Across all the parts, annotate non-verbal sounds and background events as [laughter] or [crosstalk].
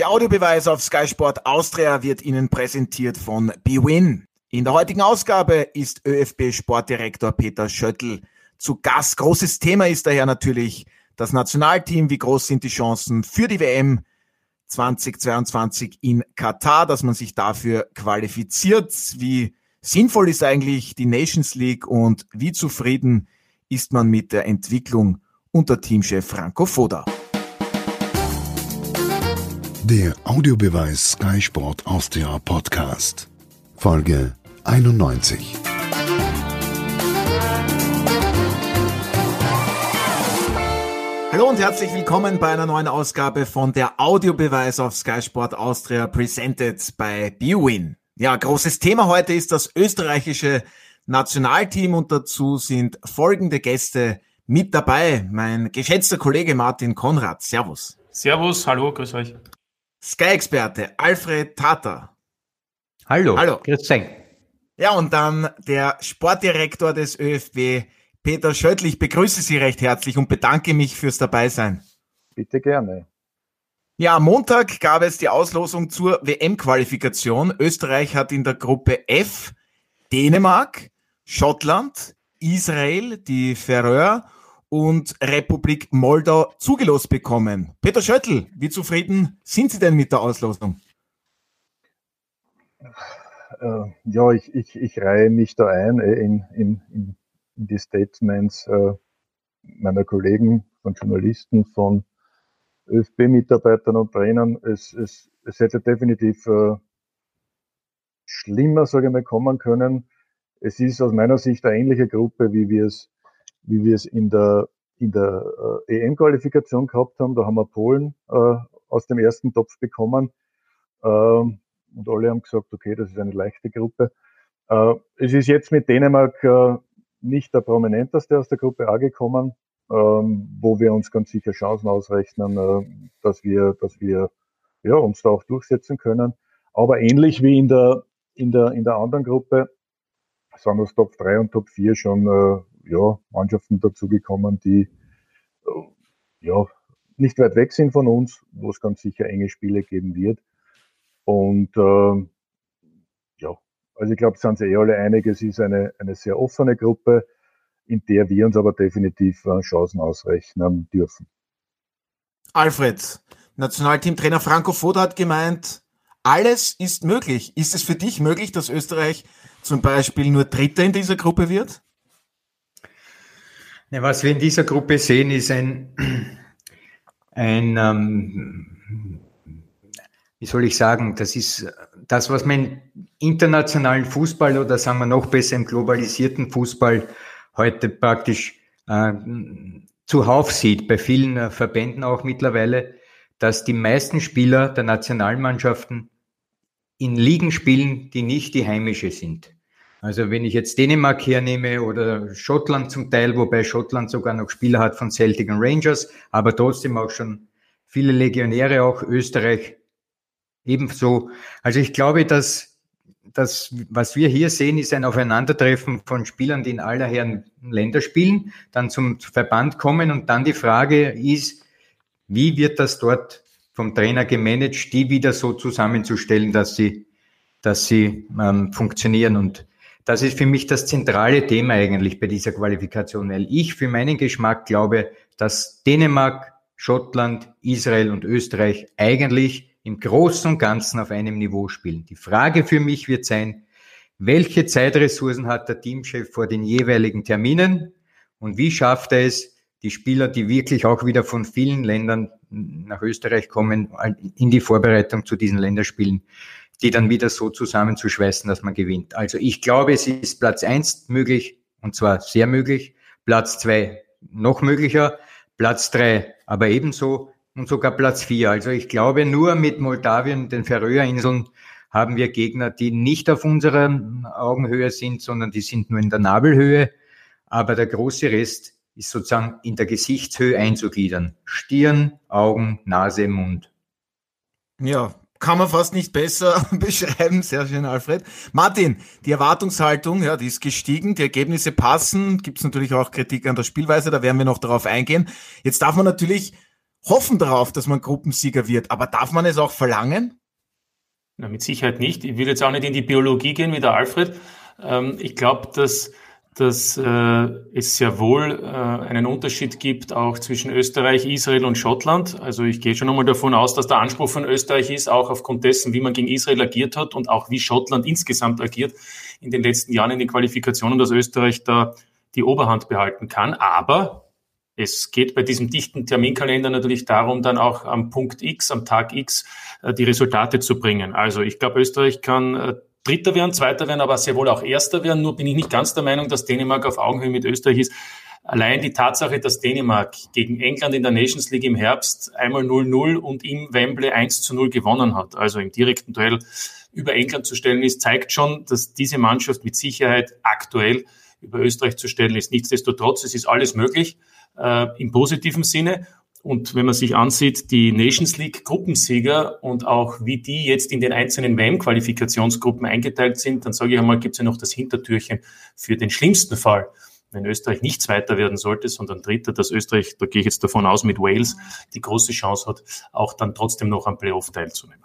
Der Audiobeweis auf Sky Sport Austria wird Ihnen präsentiert von BWin. In der heutigen Ausgabe ist ÖFB Sportdirektor Peter Schöttl zu Gast. Großes Thema ist daher natürlich das Nationalteam. Wie groß sind die Chancen für die WM 2022 in Katar, dass man sich dafür qualifiziert? Wie sinnvoll ist eigentlich die Nations League und wie zufrieden ist man mit der Entwicklung unter Teamchef Franco Foda? Der Audiobeweis Sky Sport Austria Podcast. Folge 91. Hallo und herzlich willkommen bei einer neuen Ausgabe von der Audiobeweis auf Sky Sport Austria presented by BWin. Ja, großes Thema heute ist das österreichische Nationalteam und dazu sind folgende Gäste mit dabei. Mein geschätzter Kollege Martin Konrad. Servus. Servus, hallo, grüß euch. Sky-Experte Alfred Tata. Hallo. Hallo. Grüß dich. Ja, und dann der Sportdirektor des ÖFB, Peter Schöttl. Ich begrüße Sie recht herzlich und bedanke mich fürs Dabeisein. Bitte gerne. Ja, am Montag gab es die Auslosung zur WM-Qualifikation. Österreich hat in der Gruppe F Dänemark, Schottland, Israel, die Färöer und Republik Moldau zugelost bekommen. Peter Schöttl, wie zufrieden sind Sie denn mit der Auslosung? Äh, ja, ich, ich, ich reihe mich da ein äh, in, in, in, die Statements äh, meiner Kollegen, von Journalisten, von ÖFB-Mitarbeitern und Trainern. Es, es, es hätte definitiv schlimmer, sage ich mal, kommen können. Es ist aus meiner Sicht eine ähnliche Gruppe, wie wir es wie wir es in der, in der äh, EM-Qualifikation gehabt haben. Da haben wir Polen äh, aus dem ersten Topf bekommen. Ähm, und alle haben gesagt, okay, das ist eine leichte Gruppe. Äh, es ist jetzt mit Dänemark äh, nicht der prominenteste aus der Gruppe A gekommen, ähm, wo wir uns ganz sicher Chancen ausrechnen, äh, dass wir, dass wir ja, uns da auch durchsetzen können. Aber ähnlich wie in der, in der, in der anderen Gruppe sind das Top 3 und Top 4 schon äh, ja, Mannschaften dazugekommen, die äh, ja, nicht weit weg sind von uns, wo es ganz sicher enge Spiele geben wird. Und äh, ja, also ich glaube, sind sie eh alle einig, es ist eine, eine sehr offene Gruppe, in der wir uns aber definitiv äh, Chancen ausrechnen dürfen. Alfred, Nationalteamtrainer Franco Foda hat gemeint, alles ist möglich. Ist es für dich möglich, dass Österreich zum Beispiel nur Dritter in dieser Gruppe wird? Ja, was wir in dieser Gruppe sehen, ist ein, ein ähm, wie soll ich sagen, das ist das, was man im internationalen Fußball oder sagen wir noch besser im globalisierten Fußball heute praktisch äh, zuhauf sieht, bei vielen äh, Verbänden auch mittlerweile, dass die meisten Spieler der Nationalmannschaften in Ligen spielen, die nicht die heimische sind. Also wenn ich jetzt Dänemark hernehme oder Schottland zum Teil, wobei Schottland sogar noch Spieler hat von Celtic und Rangers, aber trotzdem auch schon viele Legionäre, auch Österreich ebenso. Also ich glaube, dass das, was wir hier sehen, ist ein Aufeinandertreffen von Spielern, die in aller Herren Länder spielen, dann zum Verband kommen und dann die Frage ist, wie wird das dort vom Trainer gemanagt, die wieder so zusammenzustellen, dass sie, dass sie ähm, funktionieren und das ist für mich das zentrale Thema eigentlich bei dieser Qualifikation, weil ich für meinen Geschmack glaube, dass Dänemark, Schottland, Israel und Österreich eigentlich im Großen und Ganzen auf einem Niveau spielen. Die Frage für mich wird sein, welche Zeitressourcen hat der Teamchef vor den jeweiligen Terminen und wie schafft er es, die Spieler, die wirklich auch wieder von vielen Ländern nach Österreich kommen, in die Vorbereitung zu diesen Länderspielen die dann wieder so zusammenzuschweißen, dass man gewinnt. Also ich glaube, es ist Platz eins möglich und zwar sehr möglich, Platz zwei noch möglicher, Platz drei aber ebenso und sogar Platz vier. Also ich glaube, nur mit Moldawien, den Färöerinseln, haben wir Gegner, die nicht auf unserer Augenhöhe sind, sondern die sind nur in der Nabelhöhe. Aber der große Rest ist sozusagen in der Gesichtshöhe einzugliedern. Stirn, Augen, Nase, Mund. Ja, kann man fast nicht besser [laughs] beschreiben. Sehr schön, Alfred. Martin, die Erwartungshaltung, ja, die ist gestiegen, die Ergebnisse passen. Gibt es natürlich auch Kritik an der Spielweise, da werden wir noch darauf eingehen. Jetzt darf man natürlich hoffen darauf, dass man Gruppensieger wird. Aber darf man es auch verlangen? Na, mit Sicherheit nicht. Ich will jetzt auch nicht in die Biologie gehen wie der Alfred. Ähm, ich glaube, dass dass äh, es sehr wohl äh, einen Unterschied gibt auch zwischen Österreich, Israel und Schottland. Also ich gehe schon einmal davon aus, dass der Anspruch von Österreich ist, auch aufgrund dessen, wie man gegen Israel agiert hat und auch wie Schottland insgesamt agiert in den letzten Jahren in den Qualifikationen, dass Österreich da die Oberhand behalten kann. Aber es geht bei diesem dichten Terminkalender natürlich darum, dann auch am Punkt X, am Tag X, äh, die Resultate zu bringen. Also ich glaube, Österreich kann äh, Dritter werden, Zweiter werden, aber sehr wohl auch Erster werden. Nur bin ich nicht ganz der Meinung, dass Dänemark auf Augenhöhe mit Österreich ist. Allein die Tatsache, dass Dänemark gegen England in der Nations League im Herbst einmal 0-0 und im Wembley 1-0 gewonnen hat, also im direkten Duell über England zu stellen ist, zeigt schon, dass diese Mannschaft mit Sicherheit aktuell über Österreich zu stellen ist. Nichtsdestotrotz, es ist alles möglich äh, im positiven Sinne. Und wenn man sich ansieht, die Nations League Gruppensieger und auch wie die jetzt in den einzelnen WM-Qualifikationsgruppen eingeteilt sind, dann sage ich einmal, gibt es ja noch das Hintertürchen für den schlimmsten Fall. Wenn Österreich nicht Zweiter werden sollte, sondern Dritter, dass Österreich, da gehe ich jetzt davon aus, mit Wales die große Chance hat, auch dann trotzdem noch am Playoff teilzunehmen.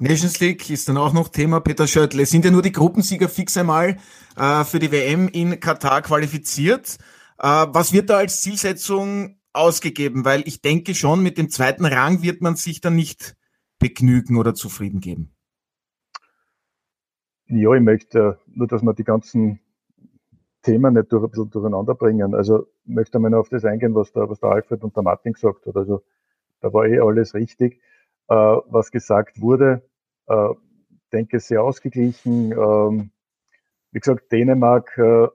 Nations League ist dann auch noch Thema, Peter Schöttl. Es sind ja nur die Gruppensieger fix einmal äh, für die WM in Katar qualifiziert. Äh, was wird da als Zielsetzung ausgegeben, weil ich denke schon, mit dem zweiten Rang wird man sich dann nicht begnügen oder zufrieden geben. Ja, ich möchte nur, dass wir die ganzen Themen nicht durch, ein bisschen durcheinander bringen. Also ich möchte einmal auf das eingehen, was der, was der Alfred und der Martin gesagt hat. Also da war eh alles richtig, äh, was gesagt wurde. Äh, denke sehr ausgeglichen. Ähm, wie gesagt, Dänemark, äh,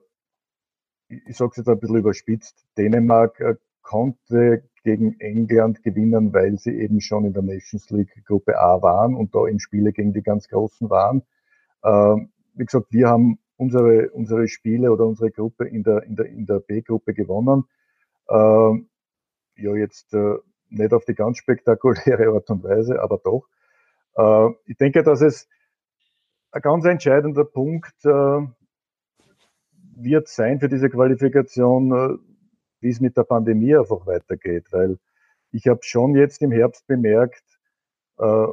ich sage es jetzt ein bisschen überspitzt, Dänemark äh, konnte gegen England gewinnen, weil sie eben schon in der Nations League Gruppe A waren und da in Spiele gegen die ganz Großen waren. Ähm, wie gesagt, wir haben unsere, unsere Spiele oder unsere Gruppe in der, in der, in der B-Gruppe gewonnen. Ähm, ja, jetzt äh, nicht auf die ganz spektakuläre Art und Weise, aber doch. Äh, ich denke, dass es ein ganz entscheidender Punkt äh, wird sein für diese Qualifikation, äh, wie es mit der Pandemie einfach weitergeht, weil ich habe schon jetzt im Herbst bemerkt, äh,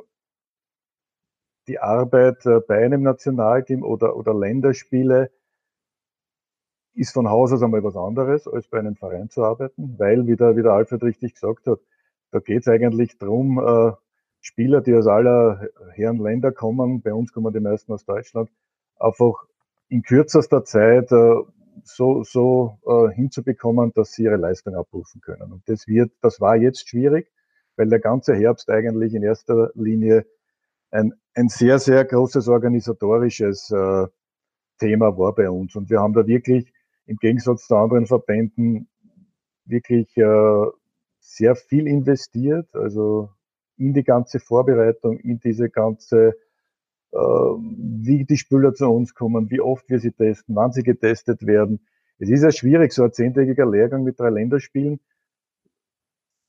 die Arbeit äh, bei einem Nationalteam oder, oder Länderspiele ist von Haus aus einmal was anderes, als bei einem Verein zu arbeiten, weil, wie der, wie der Alfred richtig gesagt hat, da geht es eigentlich darum, äh, Spieler, die aus aller Herren Länder kommen, bei uns kommen die meisten aus Deutschland, einfach in kürzester Zeit äh, so, so äh, hinzubekommen, dass sie ihre Leistung abrufen können. Und das wird, das war jetzt schwierig, weil der ganze Herbst eigentlich in erster Linie ein, ein sehr, sehr großes organisatorisches äh, Thema war bei uns. Und wir haben da wirklich im Gegensatz zu anderen Verbänden wirklich äh, sehr viel investiert, also in die ganze Vorbereitung, in diese ganze wie die Spieler zu uns kommen, wie oft wir sie testen, wann sie getestet werden. Es ist ja schwierig, so ein zehntägiger Lehrgang mit drei Länderspielen.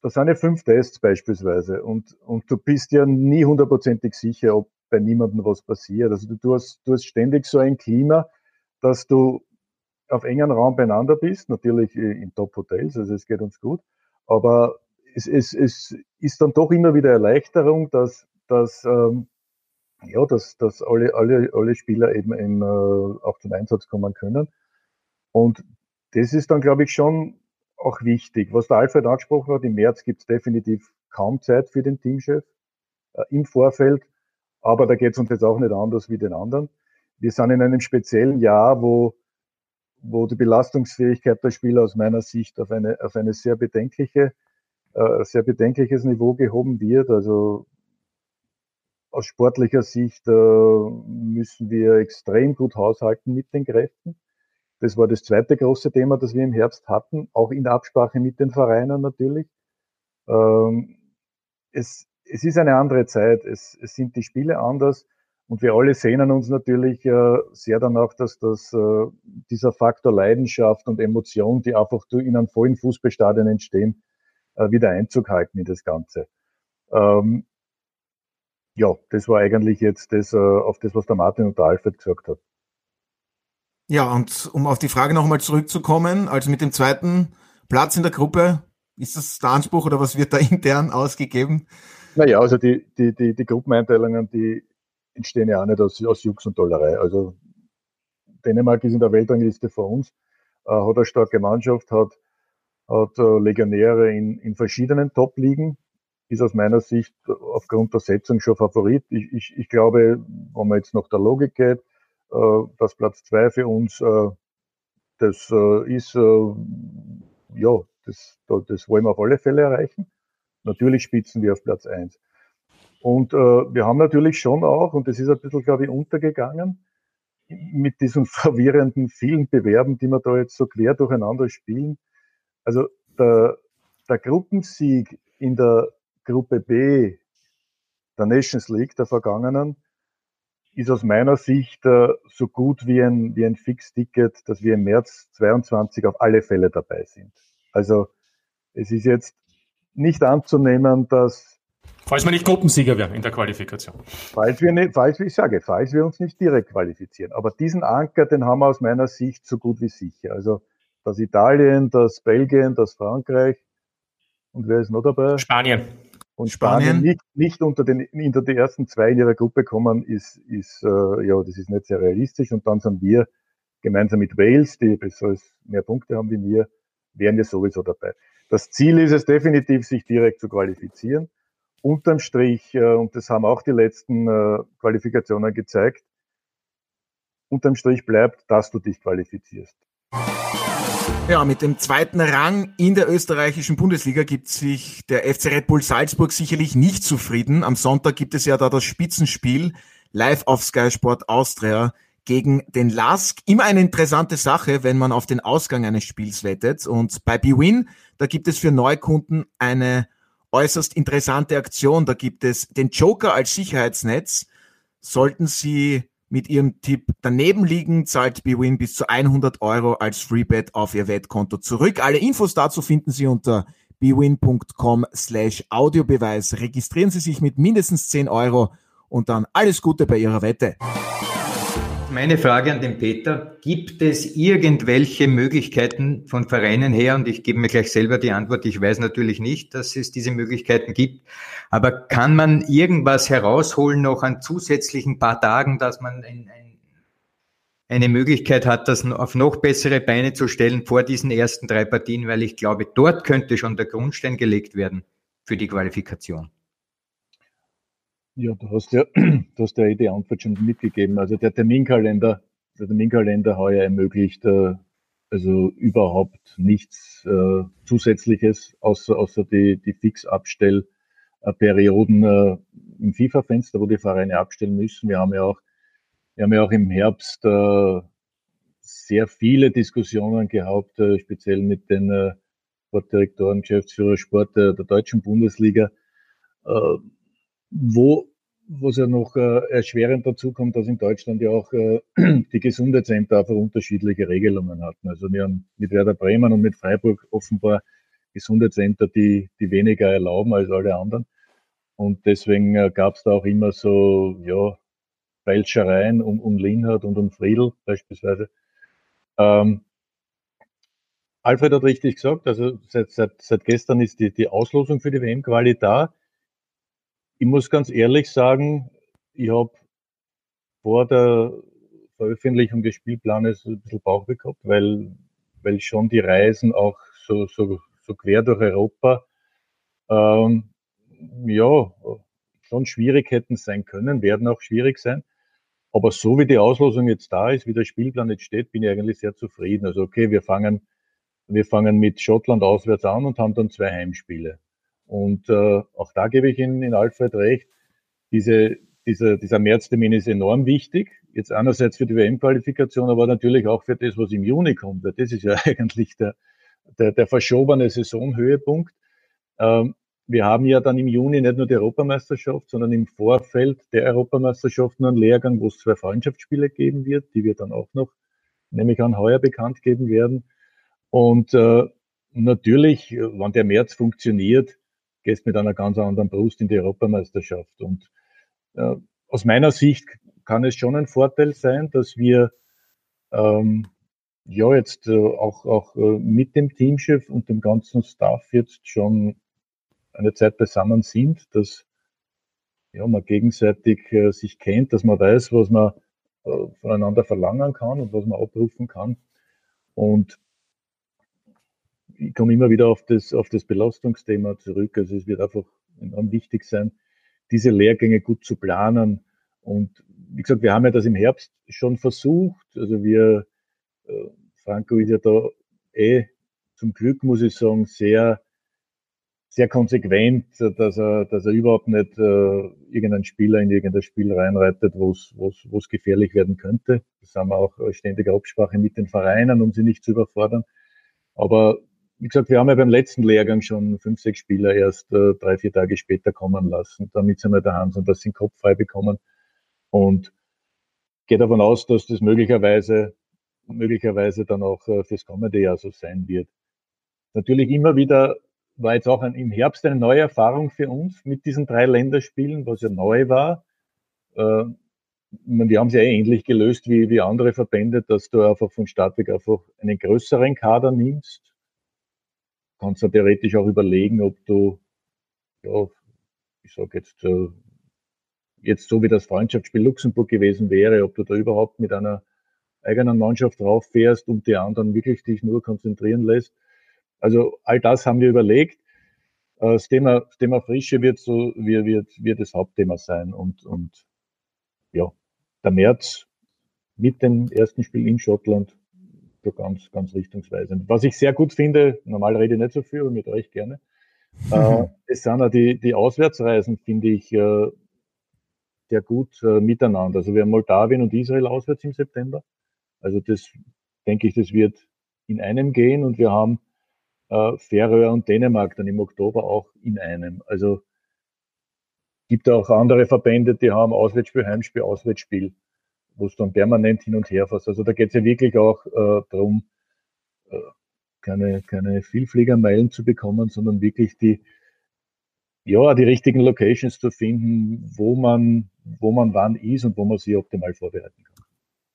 Da sind ja fünf Tests beispielsweise und, und du bist ja nie hundertprozentig sicher, ob bei niemandem was passiert. Also du hast, du hast ständig so ein Klima, dass du auf engen Raum beieinander bist, natürlich in Top-Hotels, also es geht uns gut, aber es, es, es ist dann doch immer wieder Erleichterung, dass, dass ähm, ja, dass, dass alle, alle, alle Spieler eben, eben äh, auch zum Einsatz kommen können. Und das ist dann, glaube ich, schon auch wichtig. Was der Alfred angesprochen hat, im März gibt es definitiv kaum Zeit für den Teamchef äh, im Vorfeld, aber da geht es uns jetzt auch nicht anders wie den anderen. Wir sind in einem speziellen Jahr, wo, wo die Belastungsfähigkeit der Spieler aus meiner Sicht auf eine, auf eine sehr bedenkliche, äh, sehr bedenkliches Niveau gehoben wird. Also aus sportlicher Sicht äh, müssen wir extrem gut haushalten mit den Kräften. Das war das zweite große Thema, das wir im Herbst hatten, auch in Absprache mit den Vereinen natürlich. Ähm, es, es ist eine andere Zeit, es, es sind die Spiele anders und wir alle sehnen uns natürlich äh, sehr danach, dass das, äh, dieser Faktor Leidenschaft und Emotion, die einfach in einem vollen Fußballstadion entstehen, äh, wieder Einzug halten in das Ganze. Ähm, ja, das war eigentlich jetzt das, äh, auf das, was der Martin und der Alfred gesagt hat. Ja, und um auf die Frage nochmal zurückzukommen, also mit dem zweiten Platz in der Gruppe Ist das der Anspruch oder was wird da [laughs] intern ausgegeben? Naja, also die, die, die, die Gruppeneinteilungen, die entstehen ja auch nicht aus, aus Jux und Dollerei. Also Dänemark ist in der Weltrangliste vor uns, äh, hat eine starke Mannschaft, hat, hat äh, Legionäre in, in verschiedenen Top-Ligen, ist aus meiner Sicht aufgrund der Setzung schon Favorit. Ich, ich, ich glaube, wenn man jetzt nach der Logik geht, äh, dass Platz zwei für uns, äh, das äh, ist, ja, das, das wollen wir auf alle Fälle erreichen. Natürlich spitzen wir auf Platz eins. Und wir haben natürlich schon auch, und das ist ein bisschen, glaube ich, untergegangen, mit diesen [laughs] verwirrenden vielen Bewerben, die wir da jetzt so quer durcheinander spielen. Also der, der Gruppensieg in der Gruppe B der Nations League der vergangenen ist aus meiner Sicht äh, so gut wie ein, wie ein Fix-Ticket, dass wir im März 22 auf alle Fälle dabei sind. Also es ist jetzt nicht anzunehmen, dass Falls wir nicht Gruppensieger werden in der Qualifikation. Falls wir nicht, falls, ich sage, falls wir uns nicht direkt qualifizieren. Aber diesen Anker, den haben wir aus meiner Sicht so gut wie sicher. Also das Italien, das Belgien, das Frankreich und wer ist noch dabei? Spanien. Und Spanien, Spanien nicht, nicht unter, den, unter die ersten zwei in ihrer Gruppe kommen, ist, ist äh, ja, das ist nicht sehr realistisch. Und dann sind wir gemeinsam mit Wales, die besseres, mehr Punkte haben wie wir, wären wir sowieso dabei. Das Ziel ist es definitiv, sich direkt zu qualifizieren unterm Strich, äh, und das haben auch die letzten äh, Qualifikationen gezeigt, unterm Strich bleibt, dass du dich qualifizierst. Ja, mit dem zweiten Rang in der österreichischen Bundesliga gibt sich der FC Red Bull Salzburg sicherlich nicht zufrieden. Am Sonntag gibt es ja da das Spitzenspiel live auf Sky Sport Austria gegen den LASK. Immer eine interessante Sache, wenn man auf den Ausgang eines Spiels wettet. Und bei BWin, da gibt es für Neukunden eine äußerst interessante Aktion. Da gibt es den Joker als Sicherheitsnetz. Sollten Sie mit Ihrem Tipp daneben liegen, zahlt BWin bis zu 100 Euro als Freebet auf Ihr Wettkonto zurück. Alle Infos dazu finden Sie unter bwin.com slash Audiobeweis. Registrieren Sie sich mit mindestens 10 Euro und dann alles Gute bei Ihrer Wette. Meine Frage an den Peter, gibt es irgendwelche Möglichkeiten von Vereinen her, und ich gebe mir gleich selber die Antwort, ich weiß natürlich nicht, dass es diese Möglichkeiten gibt, aber kann man irgendwas herausholen noch an zusätzlichen paar Tagen, dass man ein, ein, eine Möglichkeit hat, das auf noch bessere Beine zu stellen vor diesen ersten drei Partien, weil ich glaube, dort könnte schon der Grundstein gelegt werden für die Qualifikation. Ja, du [clears throat] hast ja, du hast ja die Antwort schon mitgegeben. Also der Terminkalender, der Terminkalender heuer ermöglicht äh, also überhaupt nichts äh, Zusätzliches, außer, außer die, die Fixabstellperioden äh, im FIFA-Fenster, wo die Vereine abstellen müssen. Wir haben ja auch, wir haben ja auch im Herbst äh, sehr viele Diskussionen gehabt, äh, speziell mit den äh, Sportdirektoren, Geschäftsführer Sport der, der deutschen Bundesliga. Äh, wo was ja noch äh, erschwerend dazu kommt, dass in Deutschland ja auch äh, [clears throat] die Gesundheitsämter einfach unterschiedliche Regelungen hatten. Also wir haben mit Werder Bremen und mit Freiburg offenbar Gesundheitsämter, die, die weniger erlauben als alle anderen. Und deswegen äh, gab es da auch immer so, ja, Feilschereien um, um Linhardt und um Friedl beispielsweise. Ähm, Alfred hat richtig gesagt, also seit, seit, seit gestern ist die, die Auslosung für die WM-Quali da ich muss ganz ehrlich sagen, ich habe vor der Veröffentlichung des Spielplanes ein bisschen Bauchweh gehabt, weil, weil schon die Reisen auch so, so, so quer durch Europa, ähm, ja, schon schwierig hätten sein können, werden auch schwierig sein. Aber so wie die Auslosung jetzt da ist, wie der Spielplan jetzt steht, bin ich eigentlich sehr zufrieden. Also okay, wir fangen, wir fangen mit Schottland auswärts an und haben dann zwei Heimspiele. Und äh, auch da gebe ich Ihnen in Alfred recht, diese, dieser, dieser Märztermin ist enorm wichtig. Jetzt einerseits für die WM-Qualifikation, aber natürlich auch für das, was im Juni kommt. Das ist ja [laughs] eigentlich der, der, der verschobene Saisonhöhepunkt. Ähm, wir haben ja dann im Juni nicht nur die Europameisterschaft, sondern im Vorfeld der Europameisterschaft einen Lehrgang, wo es zwei Freundschaftsspiele geben wird, die wir dann auch noch, nämlich an heuer bekannt geben werden. Und äh, natürlich, wenn der März funktioniert, gehst mit einer ganz anderen Brust in die Europameisterschaft. Und äh, aus meiner Sicht kann es schon ein Vorteil sein, dass wir ähm, ja, jetzt äh, auch, auch äh, mit dem Teamchef und dem ganzen Staff jetzt schon eine Zeit beisammen sind, dass ja, man gegenseitig äh, sich kennt, dass man weiß, was man äh, voneinander verlangen kann und was man abrufen kann. Und ich komme immer wieder auf das, auf das Belastungsthema zurück. Also es wird einfach enorm wichtig sein, diese Lehrgänge gut zu planen. Und wie gesagt, wir haben ja das im Herbst schon versucht. Also wir, äh, Franco ist ja da eh zum Glück, muss ich sagen, sehr sehr konsequent, dass er, dass er überhaupt nicht äh, irgendeinen Spieler in irgendein Spiel reinreitet, wo es gefährlich werden könnte. Das haben wir auch ständige Absprache mit den Vereinen, um sie nicht zu überfordern. Aber wie gesagt, wir haben ja beim letzten Lehrgang schon fünf, sechs Spieler erst äh, drei, vier Tage später kommen lassen, damit sie mal der Hand und sie den Kopf frei bekommen. Und gehe davon aus, dass das möglicherweise, möglicherweise dann auch äh, fürs kommende Jahr so sein wird. Natürlich immer wieder war jetzt auch ein, im Herbst eine neue Erfahrung für uns mit diesen drei Länderspielen, was ja neu war. Äh, wir haben sie ja ähnlich gelöst wie, wie andere Verbände, dass du einfach von Start weg einfach einen größeren Kader nimmst. Kannst du theoretisch auch überlegen, ob du, ja, ich sage jetzt, äh, jetzt so wie das Freundschaftsspiel Luxemburg gewesen wäre, ob du da überhaupt mit einer eigenen Mannschaft drauf fährst und die anderen wirklich dich nur konzentrieren lässt. Also all das haben wir überlegt. Äh, das Thema, das Thema Frische wird so, wird, wird, wird das Hauptthema sein. Und, und ja, der März mit dem ersten Spiel in Schottland so ganz, ganz richtungsweisend. Was ich sehr gut finde, normal rede ich nicht so viel, aber mit euch gerne. [laughs] äh, es sind auch die, die Auswärtsreisen, finde ich, äh, sehr gut äh, miteinander. Also wir haben Moldawien und Israel auswärts im September. Also das denke ich, das wird in einem gehen und wir haben äh, Färöer und Dänemark dann im Oktober auch in einem. Also gibt auch andere Verbände, die haben Auswärtsspiel, Heimspiel, Auswärtsspiel, wo es dann permanent hin und her fährst. Also da geht es ja wirklich auch äh, darum, äh, keine, keine Vielfliegermeilen zu bekommen, sondern wirklich die, ja, die richtigen Locations zu finden, wo man, wo man wann ist und wo man sich optimal vorbereiten kann.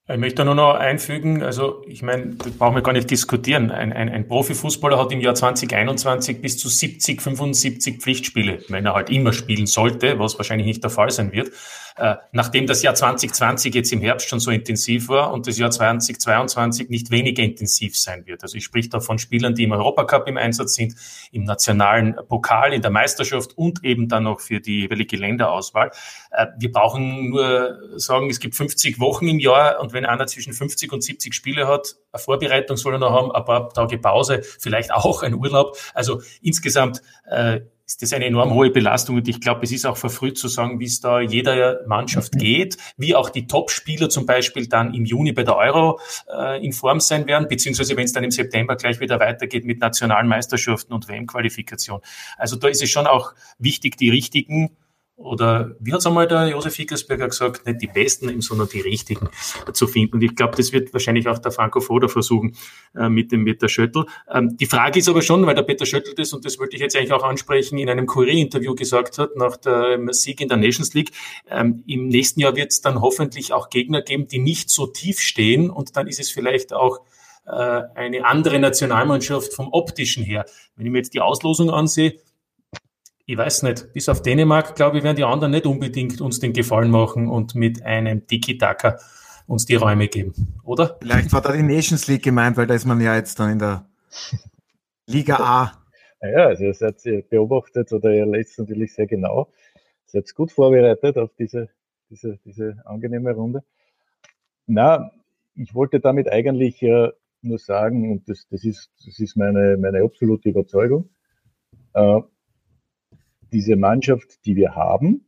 Ich möchte nur noch einfügen, also ich meine, das brauchen wir gar nicht diskutieren. Ein, ein, ein Profifußballer hat im Jahr 2021 bis zu 70, 75 Pflichtspiele, wenn er halt immer spielen sollte, was wahrscheinlich nicht der Fall sein wird. Äh, nachdem das Jahr 2020 jetzt im Herbst schon so intensiv war und das Jahr 2022 nicht weniger intensiv sein wird. Also ich spreche da von Spielern, die im Europacup im Einsatz sind, im nationalen Pokal, in der Meisterschaft und eben dann noch für die jeweilige Länderauswahl. Äh, wir brauchen nur sagen, es gibt 50 Wochen im Jahr und wenn einer zwischen 50 und 70 Spiele hat, eine Vorbereitung soll er noch haben, ein paar Tage Pause, vielleicht auch ein Urlaub. Also insgesamt äh, ist das eine enorm hohe Belastung und ich glaube, es ist auch verfrüht zu sagen, wie es da jeder Mannschaft mhm. geht, wie auch die Top-Spieler zum Beispiel dann im Juni bei der Euro äh, in Form sein werden, beziehungsweise wenn es dann im September gleich wieder weitergeht mit nationalen Meisterschaften und WM-Qualifikation. Also da ist es schon auch wichtig, die richtigen oder wie hat es einmal der Josef Hickersberger gesagt, nicht die Besten, sondern die Richtigen zu finden. Und ich glaube, das wird wahrscheinlich auch der Franco Foda versuchen äh, mit dem Peter Schöttl. Ähm, die Frage ist aber schon, weil der Peter Schöttl das, und das wollte ich jetzt eigentlich auch ansprechen, in einem Kurier-Interview gesagt hat, nach dem Sieg in der Nations League, ähm, im nächsten Jahr wird es dann hoffentlich auch Gegner geben, die nicht so tief stehen und dann ist es vielleicht auch äh, eine andere Nationalmannschaft vom optischen her. Wenn ich mir jetzt die Auslosung ansehe, ich weiß nicht, bis auf Dänemark, glaube ich, werden die anderen nicht unbedingt uns den Gefallen machen und mit einem Tiki-Taka uns die Räume geben, oder? Vielleicht war da die Nations League gemeint, weil da ist man ja jetzt dann in der Liga A. [laughs] Ja, also ihr seid ihr beobachtet oder ihr lest natürlich sehr genau. Ihr seid gut vorbereitet auf diese, diese, diese angenehme Runde. Na, ich wollte damit eigentlich äh, nur sagen, und das, das, ist, das ist meine, meine absolute Überzeugung, äh, diese Mannschaft, die wir haben,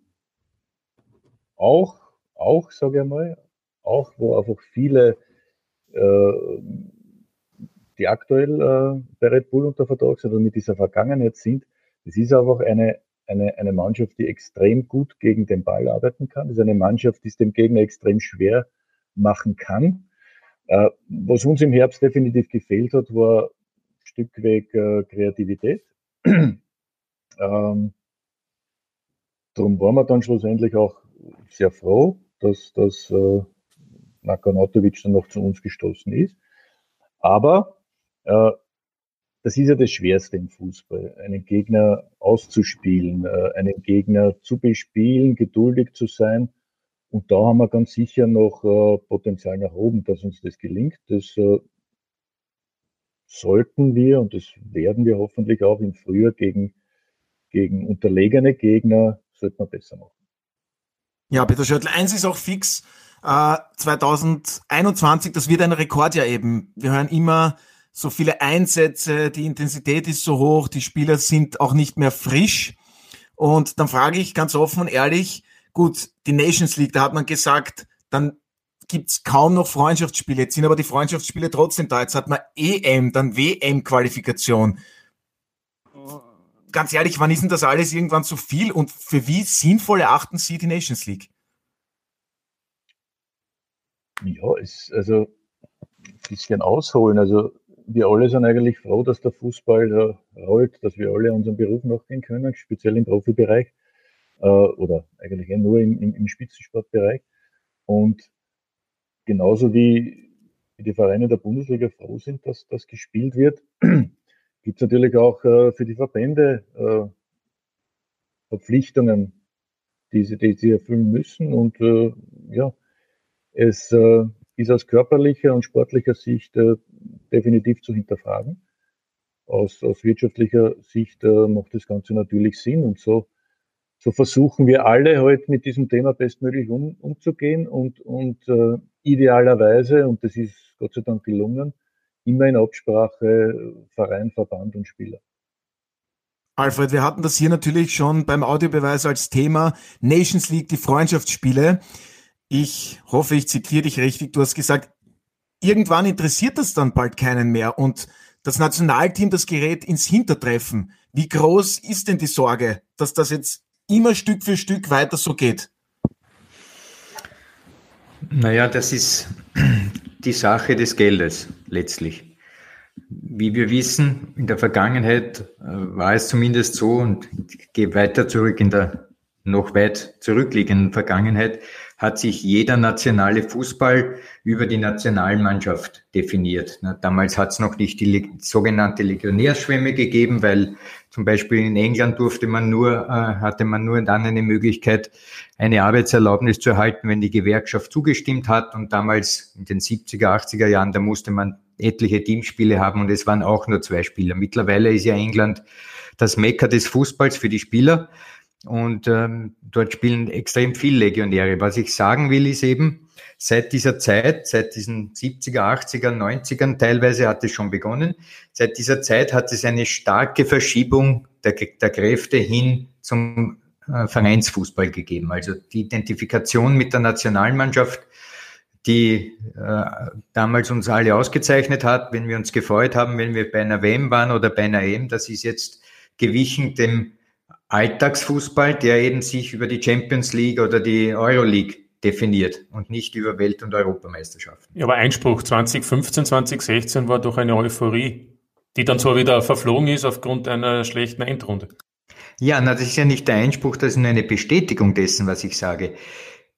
auch, auch, sage ich mal, auch wo einfach viele, äh, die aktuell äh, bei Red Bull unter Vertrag sind oder mit dieser Vergangenheit sind, das ist einfach eine, eine, eine Mannschaft, die extrem gut gegen den Ball arbeiten kann. Das ist eine Mannschaft, die es dem Gegner extrem schwer machen kann. Äh, was uns im Herbst definitiv gefehlt hat, war Stückweg äh, Kreativität. [clears throat] ähm, darum waren wir dann schlussendlich auch sehr froh, dass, dass äh, Marko Nautovic dann noch zu uns gestoßen ist. Aber äh, das ist ja das Schwerste im Fußball, einen Gegner auszuspielen, äh, einen Gegner zu bespielen, geduldig zu sein. Und da haben wir ganz sicher noch äh, Potenzial nach oben, dass uns das gelingt. Das äh, sollten wir und das werden wir hoffentlich auch im Frühjahr gegen, gegen unterlegene Gegner, sollte man besser machen. Ja, Peter Schöttl, eins ist auch fix. Äh, 2021, das wird ein Rekordjahr eben. Wir hören immer, so viele Einsätze, die Intensität ist so hoch, die Spieler sind auch nicht mehr frisch. Und dann frage ich ganz offen und ehrlich, gut, die Nations League, da hat man gesagt, dann gibt's kaum noch Freundschaftsspiele. Jetzt sind aber die Freundschaftsspiele trotzdem da. Jetzt hat man EM, dann WM-Qualifikation. Ganz ehrlich, wann ist denn das alles irgendwann zu viel und für wie sinnvoll erachten Sie die Nations League? Ja, es, also ein bisschen ausholen. Also wir alle sind eigentlich froh, dass der Fußball äh, rollt, dass wir alle unserem Beruf nachgehen können, speziell im Profibereich äh, oder eigentlich eher nur im, im, im Spitzensportbereich. Und genauso wie die Vereine der Bundesliga froh sind, dass das gespielt wird, gibt es natürlich auch äh, für die Verbände äh, Verpflichtungen, die sie, die sie erfüllen müssen. Und äh, ja, es äh, ist aus körperlicher und sportlicher Sicht äh, definitiv zu hinterfragen. Aus, aus wirtschaftlicher Sicht äh, macht das Ganze natürlich Sinn und so, so versuchen wir alle heute halt mit diesem Thema bestmöglich um, umzugehen und, und äh, idealerweise, und das ist Gott sei Dank gelungen, immer in Absprache Verein, Verband und Spieler. Alfred, wir hatten das hier natürlich schon beim Audiobeweis als Thema Nations League, die Freundschaftsspiele. Ich hoffe, ich zitiere dich richtig. Du hast gesagt, irgendwann interessiert das dann bald keinen mehr und das Nationalteam, das gerät ins Hintertreffen. Wie groß ist denn die Sorge, dass das jetzt immer Stück für Stück weiter so geht? Naja, das ist die Sache des Geldes letztlich. Wie wir wissen, in der Vergangenheit äh, war es zumindest so und ich gehe weiter zurück in der noch weit zurückliegenden Vergangenheit, hat sich jeder nationale Fußball über die Nationalmannschaft definiert. damals hat es noch nicht die sogenannte Legionärschwemme gegeben, weil zum Beispiel in England durfte man nur, äh, hatte man nur dann eine Möglichkeit, eine Arbeitserlaubnis zu erhalten, wenn die Gewerkschaft zugestimmt hat. Und damals in den 70er, 80er Jahren, da musste man etliche Teamspiele haben und es waren auch nur zwei Spieler. Mittlerweile ist ja England das Mekka des Fußballs für die Spieler. Und ähm, dort spielen extrem viele Legionäre. Was ich sagen will, ist eben, seit dieser Zeit, seit diesen 70er, 80er, 90ern teilweise hat es schon begonnen, seit dieser Zeit hat es eine starke Verschiebung der, der Kräfte hin zum äh, Vereinsfußball gegeben. Also die Identifikation mit der Nationalmannschaft, die äh, damals uns alle ausgezeichnet hat, wenn wir uns gefreut haben, wenn wir bei einer WM waren oder bei einer EM, das ist jetzt gewichen dem Alltagsfußball, der eben sich über die Champions League oder die Euroleague definiert und nicht über Welt- und Europameisterschaften. Ja, aber Einspruch 2015, 2016 war doch eine Euphorie, die dann zwar wieder verflogen ist aufgrund einer schlechten Endrunde. Ja, na, das ist ja nicht der Einspruch, das ist nur eine Bestätigung dessen, was ich sage.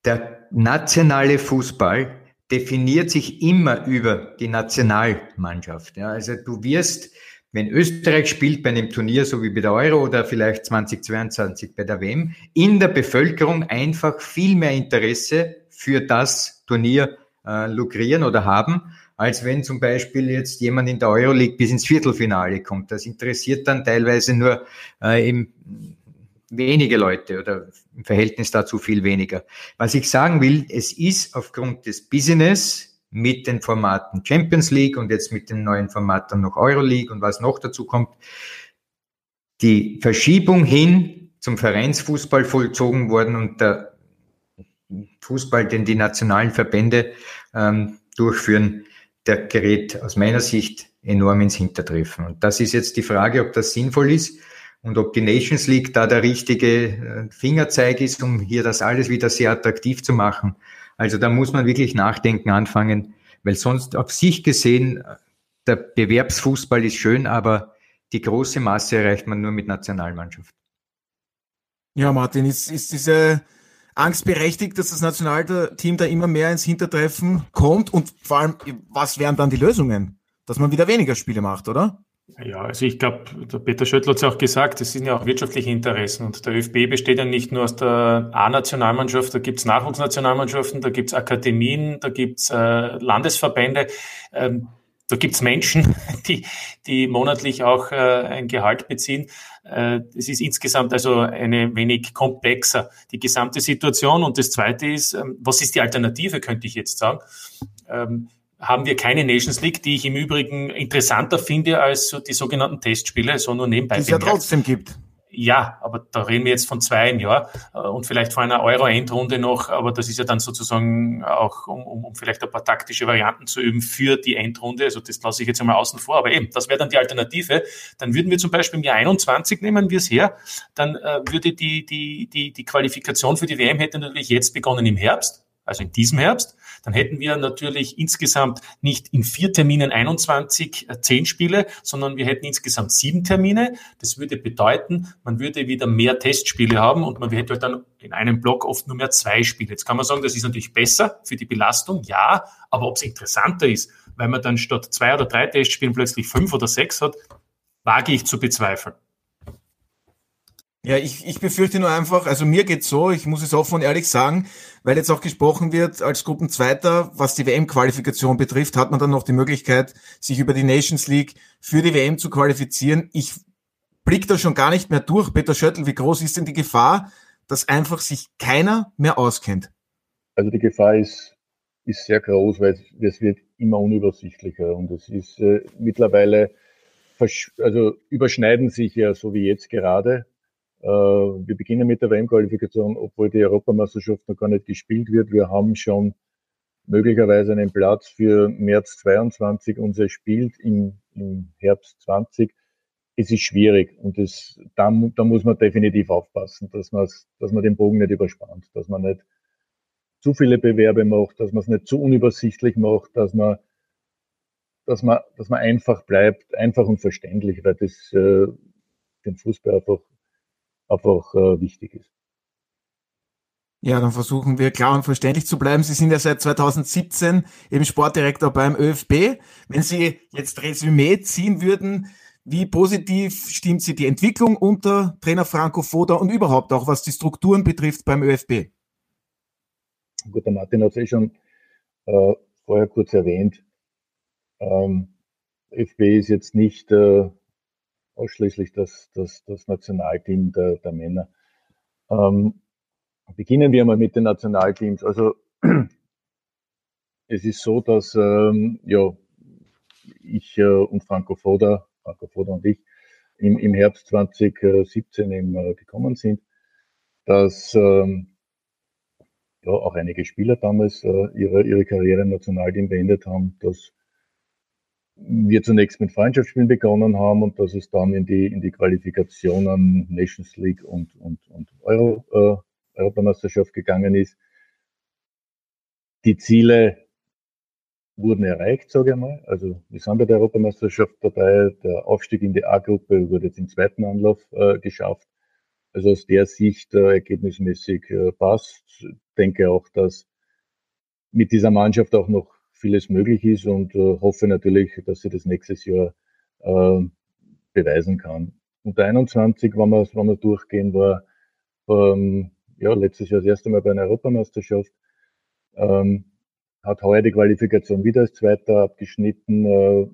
Der nationale Fußball definiert sich immer über die Nationalmannschaft. Ja, also du wirst wenn Österreich spielt bei einem Turnier, so wie bei der Euro oder vielleicht 2022 bei der WM, in der Bevölkerung einfach viel mehr Interesse für das Turnier äh, lukrieren oder haben, als wenn zum Beispiel jetzt jemand in der Euroleague bis ins Viertelfinale kommt. Das interessiert dann teilweise nur äh, eben wenige Leute oder im Verhältnis dazu viel weniger. Was ich sagen will, es ist aufgrund des Business mit den Formaten Champions League und jetzt mit den neuen Formaten noch Euroleague und was noch dazu kommt, die Verschiebung hin zum Vereinsfußball vollzogen worden und der Fußball, den die nationalen Verbände ähm, durchführen, der gerät aus meiner Sicht enorm ins Hintertreffen. Und das ist jetzt die Frage, ob das sinnvoll ist und ob die Nations League da der richtige äh, Fingerzeig ist, um hier das alles wieder sehr attraktiv zu machen. Also da muss man wirklich nachdenken anfangen, weil sonst auf sich gesehen, der Bewerbsfußball ist schön, aber die große Masse erreicht man nur mit Nationalmannschaft. Ja, Martin, ist, ist diese Angst berechtigt, dass das Nationalteam da immer mehr ins Hintertreffen kommt und vor allem, was wären dann die Lösungen? dass man wieder weniger Spiele macht, oder? Ja, also ich glaube, der Peter Schöttl hat es auch gesagt, es sind ja auch wirtschaftliche Interessen und der ÖFB besteht ja nicht nur aus der A-Nationalmannschaft, da gibt's Nachwuchsnationalmannschaften, da gibt's Akademien, da gibt's äh, Landesverbände, ähm, da gibt's Menschen, [laughs] die, die monatlich auch äh, ein Gehalt beziehen. Äh, es ist insgesamt also eine wenig komplexer, die gesamte Situation. Und das Zweite ist, ähm, was ist die Alternative, könnte ich jetzt sagen. Ähm, haben wir keine Nations League, die ich im Übrigen interessanter finde als so die sogenannten Testspiele, so nur nebenbei. Die es ja trotzdem gibt. Ja, aber da reden wir jetzt von zwei im Jahr äh, und vielleicht von einer Euro-Endrunde noch, aber das ist ja dann sozusagen auch, um, um, um vielleicht ein paar taktische Varianten zu üben für die Endrunde. Also das lasse ich jetzt einmal außen vor, aber eben, das wäre dann die Alternative. Dann würden wir zum Beispiel im Jahr 21 nehmen wir es her, dann äh, würde die, die, die, die Qualifikation für die WM hätte natürlich jetzt begonnen im Herbst also in diesem Herbst, dann hätten wir natürlich insgesamt nicht in vier Terminen 21 äh, zehn Spiele, sondern wir hätten insgesamt sieben Termine. Das würde bedeuten, man würde wieder mehr Testspiele haben und man hätte halt dann in einem Block oft nur mehr zwei Spiele. Jetzt kann man sagen, das ist natürlich besser für die Belastung, ja, aber ob es interessanter ist, weil man dann statt zwei oder drei Testspielen plötzlich fünf oder sechs hat, wage ich zu bezweifeln. Ja, ich, ich befürchte nur einfach, also mir geht's so, ich muss es offen und ehrlich sagen, weil jetzt auch gesprochen wird, als Gruppenzweiter, was die WM-Qualifikation betrifft, hat man dann noch die Möglichkeit, sich über die Nations League für die WM zu qualifizieren. Ich blick da schon gar nicht mehr durch. Peter Schöttl, wie groß ist denn die Gefahr, dass einfach sich keiner mehr auskennt? Also die Gefahr ist, ist sehr groß, weil es, wird immer unübersichtlicher und es ist äh, mittlerweile, also überschneiden sich ja so wie jetzt gerade wir beginnen mit der WM-Qualifikation, obwohl die Europameisterschaft noch gar nicht gespielt wird. Wir haben schon möglicherweise einen Platz für März 22 und er spielt im, im Herbst 20. Es ist schwierig und das, da, da muss man definitiv aufpassen, dass man, dass man den Bogen nicht überspannt, dass man nicht zu viele Bewerbe macht, dass man es nicht zu unübersichtlich macht, dass man, dass man, dass man einfach bleibt, einfach und verständlich, weil das äh, den Fußball einfach einfach äh, wichtig ist. Ja, dann versuchen wir klar und verständlich zu bleiben. Sie sind ja seit 2017 eben Sportdirektor beim ÖFB. Wenn Sie jetzt Resümee ziehen würden, wie positiv stimmt Sie die Entwicklung unter Trainer Franco Foda und überhaupt auch, was die Strukturen betrifft beim ÖFB? Gut, der Martin hat es eh schon äh, vorher kurz erwähnt. Ähm, ÖFB ist jetzt nicht äh, ausschließlich das, das, das Nationalteam der, der Männer. Ähm, beginnen wir mal mit den Nationalteams. Also es ist so, dass ähm, ja, ich äh, und Franco Foda, Franco Foda und ich im, im Herbst 2017 eben, äh, gekommen sind, dass ähm, ja, auch einige Spieler damals äh, ihre, ihre Karriere im Nationalteam beendet haben, dass wir zunächst mit Freundschaftsspielen begonnen haben und dass es dann in die, in die Qualifikationen Nations League und, und, und Euro, äh, Europameisterschaft gegangen ist. Die Ziele wurden erreicht, sage ich mal. Also wir sind bei der Europameisterschaft dabei. Der Aufstieg in die A-Gruppe wurde jetzt im zweiten Anlauf äh, geschafft. Also aus der Sicht äh, ergebnismäßig äh, passt. Ich denke auch, dass mit dieser Mannschaft auch noch vieles möglich ist und äh, hoffe natürlich, dass sie das nächstes Jahr äh, beweisen kann. Unter 21, wenn wir, wenn wir durchgehen, war ähm, ja, letztes Jahr das erste Mal bei einer Europameisterschaft. Ähm, hat heuer die Qualifikation wieder als Zweiter abgeschnitten, äh,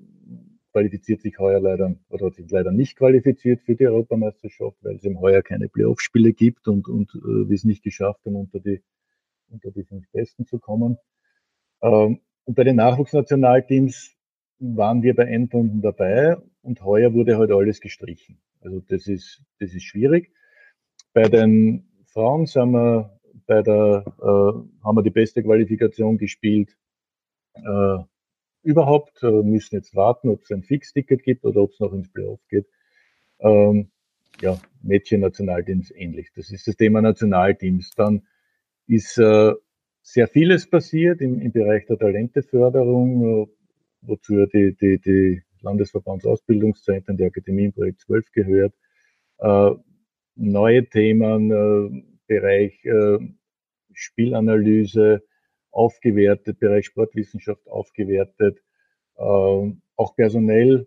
qualifiziert sich heuer leider oder hat sich leider nicht qualifiziert für die Europameisterschaft, weil es im heuer keine Playoff-Spiele gibt und, und äh, wir es nicht geschafft haben, unter die, unter die fünf Besten zu kommen. Ähm, und bei den Nachwuchsnationalteams waren wir bei Endrunden dabei und heuer wurde halt alles gestrichen. Also das ist, das ist schwierig. Bei den Frauen sind wir bei der, äh, haben wir die beste Qualifikation gespielt äh, überhaupt, äh, müssen jetzt warten, ob es ein Fixticket gibt oder ob es noch ins Playoff geht. Ähm, ja, Mädchen-Nationalteams ähnlich. Das ist das Thema Nationalteams. Dann ist äh, sehr vieles passiert im, im Bereich der Talenteförderung, wozu die, die, die Landesverbandsausbildungszentren, die Akademie im Projekt 12 gehört. Äh, neue Themen, äh, Bereich äh, Spielanalyse aufgewertet, Bereich Sportwissenschaft aufgewertet. Äh, auch personell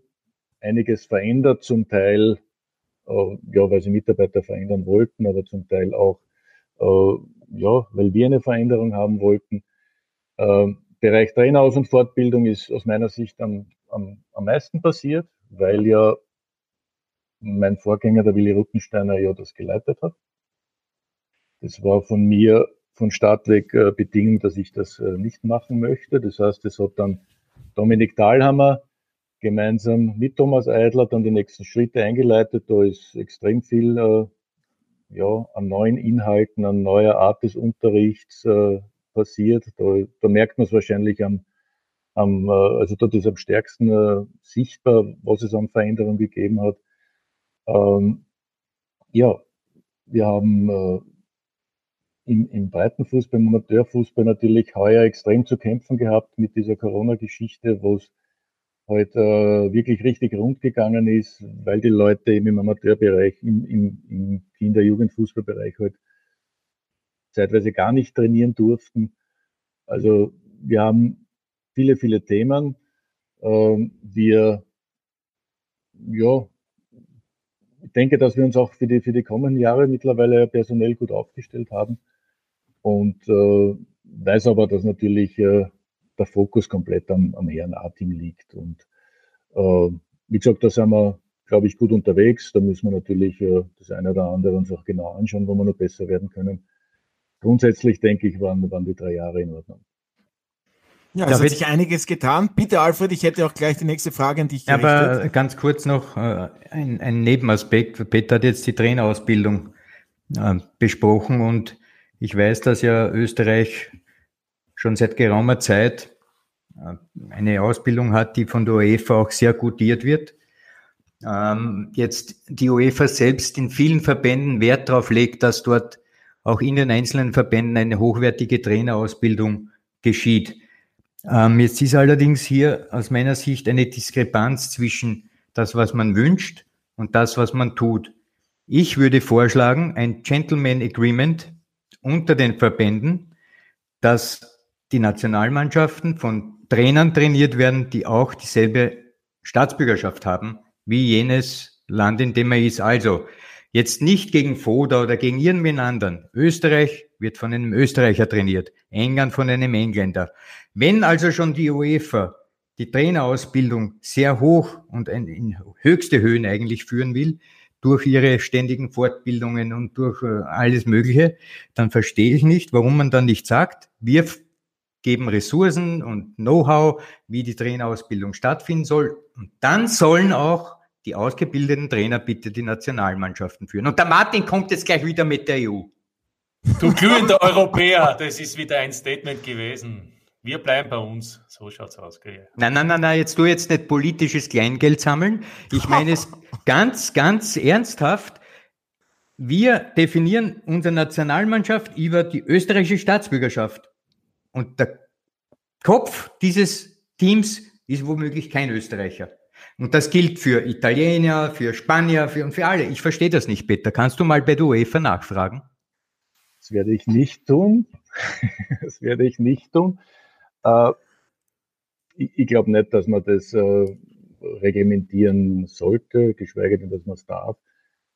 einiges verändert, zum Teil, äh, ja, weil sie Mitarbeiter verändern wollten, aber zum Teil auch, äh, ja, weil wir eine Veränderung haben wollten. Äh, Bereich Traineraus- und Fortbildung ist aus meiner Sicht am, am, am meisten passiert, weil ja mein Vorgänger, der Willi Ruttensteiner, ja das geleitet hat. Das war von mir von Start weg äh, bedingt, dass ich das äh, nicht machen möchte. Das heißt, es hat dann Dominik Dahlhammer gemeinsam mit Thomas Eidler dann die nächsten Schritte eingeleitet. Da ist extrem viel äh, ja, an neuen Inhalten, an neuer Art des Unterrichts äh, passiert. Da, da merkt man es wahrscheinlich am, am äh, also dort ist am stärksten äh, sichtbar, was es an Veränderungen gegeben hat. Ähm, ja, wir haben äh, im, im Breitenfußball, im Amateurfußball natürlich heuer extrem zu kämpfen gehabt mit dieser Corona-Geschichte, wo es halt äh, wirklich richtig rund gegangen ist, weil die Leute eben im Amateurbereich, im, im, im Kinder-Jugendfußballbereich halt zeitweise gar nicht trainieren durften. Also wir haben viele, viele Themen. Ähm, wir, ja, ich denke, dass wir uns auch für die, für die kommenden Jahre mittlerweile personell gut aufgestellt haben und äh, weiß aber, dass natürlich äh, der Fokus komplett am, am Herren A-Team liegt. Und äh, wie gesagt, da sind wir, glaube ich, gut unterwegs. Da müssen wir natürlich äh, das eine oder andere uns auch genau anschauen, wo wir noch besser werden können. Grundsätzlich denke ich, waren, waren die drei Jahre in Ordnung. Ja, es hat sich einiges getan. Bitte, Alfred, ich hätte auch gleich die nächste Frage an dich gerichtet. Aber ganz kurz noch äh, ein, ein Nebenaspekt. Peter hat jetzt die Trainerausbildung äh, besprochen und ich weiß, dass ja Österreich schon seit geraumer Zeit äh, eine Ausbildung hat, die von der UEFA auch sehr gutiert wird. Ähm, jetzt die UEFA selbst in vielen Verbänden Wert darauf legt, dass dort auch in den einzelnen Verbänden eine hochwertige Trainerausbildung geschieht. Ähm, jetzt ist allerdings hier aus meiner Sicht eine Diskrepanz zwischen das, was man wünscht und das, was man tut. Ich würde vorschlagen, ein Gentleman Agreement unter den Verbänden, dass die Nationalmannschaften von Trainern trainiert werden, die auch dieselbe Staatsbürgerschaft haben wie jenes Land, in dem er ist. Also jetzt nicht gegen Foda oder gegen irgendwen anderen. Österreich wird von einem Österreicher trainiert, England von einem Engländer. Wenn also schon die UEFA die Trainerausbildung sehr hoch und in höchste Höhen eigentlich führen will, durch ihre ständigen Fortbildungen und durch äh, alles Mögliche, dann verstehe ich nicht, warum man dann nicht sagt, wir geben Ressourcen und Know-how, wie die Trainerausbildung stattfinden soll. Und dann sollen auch die ausgebildeten Trainer bitte die Nationalmannschaften führen. Und der Martin kommt jetzt gleich wieder mit der EU. Du glühender Europäer, das ist wieder ein Statement gewesen. Wir bleiben bei uns. So schaut's aus. Gell? Nein, nein, nein, nein, jetzt du jetzt nicht politisches Kleingeld sammeln. Ich meine es [laughs] ganz, ganz ernsthaft. Wir definieren unsere Nationalmannschaft über die österreichische Staatsbürgerschaft. Und der Kopf dieses Teams ist womöglich kein Österreicher. Und das gilt für Italiener, für Spanier für, und für alle. Ich verstehe das nicht, Peter. Kannst du mal bei der UEFA nachfragen? Das werde ich nicht tun. [laughs] das werde ich nicht tun. Äh, ich, ich glaube nicht, dass man das äh, reglementieren sollte, geschweige denn, dass man es darf.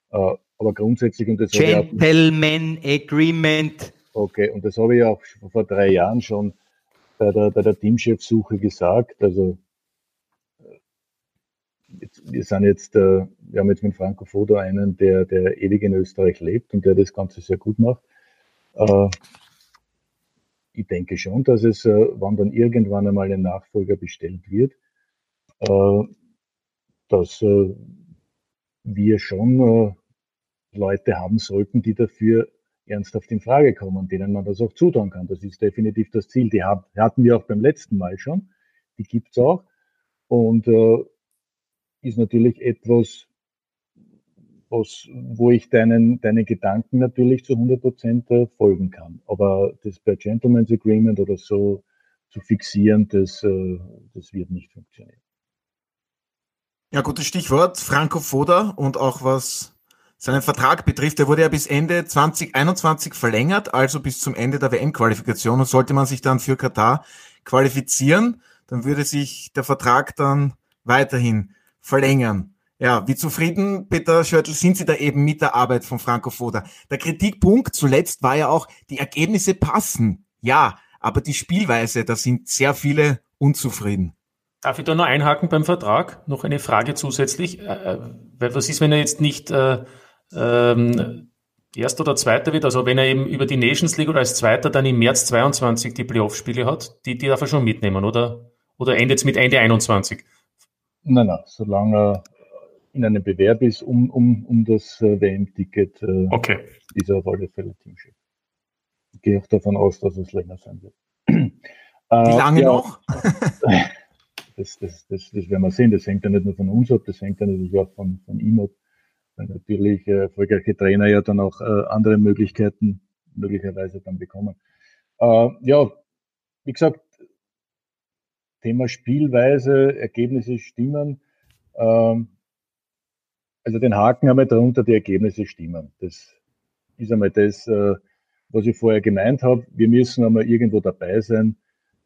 Äh, aber grundsätzlich, und das Gentleman Agreement. Okay, und das habe ich auch vor drei Jahren schon bei der, bei der Teamchefsuche gesagt. Also jetzt, wir sind jetzt, äh, wir haben jetzt mit Franco Fodo einen, der, der ewig in Österreich lebt und der das Ganze sehr gut macht. Äh, ich denke schon, dass es, äh, wann dann irgendwann einmal ein Nachfolger bestellt wird, äh, dass äh, wir schon Leute haben sollten, die dafür ernsthaft in Frage kommen, denen man das auch zutrauen kann. Das ist definitiv das Ziel. Die hatten wir auch beim letzten Mal schon. Die gibt's auch. Und äh, ist natürlich etwas, was, wo ich deinen, deinen Gedanken natürlich zu 100 Prozent äh, folgen kann. Aber das per Gentleman's Agreement oder so zu fixieren, das, äh, das wird nicht funktionieren. Ja, gutes Stichwort. Franco Foda und auch was seinen Vertrag betrifft, der wurde ja bis Ende 2021 verlängert, also bis zum Ende der WM-Qualifikation. Und sollte man sich dann für Katar qualifizieren, dann würde sich der Vertrag dann weiterhin verlängern. Ja, wie zufrieden, Peter Schörtl, sind Sie da eben mit der Arbeit von Franco Foda? Der Kritikpunkt zuletzt war ja auch, die Ergebnisse passen. Ja, aber die Spielweise, da sind sehr viele unzufrieden. Darf ich da noch einhaken beim Vertrag? Noch eine Frage zusätzlich. Äh, äh was ist, wenn er jetzt nicht äh, ähm, Erster oder Zweiter wird? Also wenn er eben über die Nations League oder als Zweiter dann im März 22 die Playoff-Spiele hat, die, die darf er schon mitnehmen, oder? Oder endet es mit Ende 21? Nein, nein, solange er in einem Bewerb ist um, um, um das äh, WM-Ticket, äh, okay. ist er auf alle Fälle Teamchef. Ich gehe auch davon aus, dass es länger sein wird. [clears throat] Wie lange ja, noch? [laughs] das, das, das, das werden wir sehen. Das hängt ja nicht nur von uns ab, das hängt ja natürlich auch von, von ihm ab. Weil natürlich äh, erfolgreiche Trainer ja dann auch äh, andere Möglichkeiten möglicherweise dann bekommen. Äh, ja, wie gesagt, Thema Spielweise, Ergebnisse stimmen. Ähm, also den Haken haben wir darunter, die Ergebnisse stimmen. Das ist einmal das, äh, was ich vorher gemeint habe. Wir müssen einmal irgendwo dabei sein,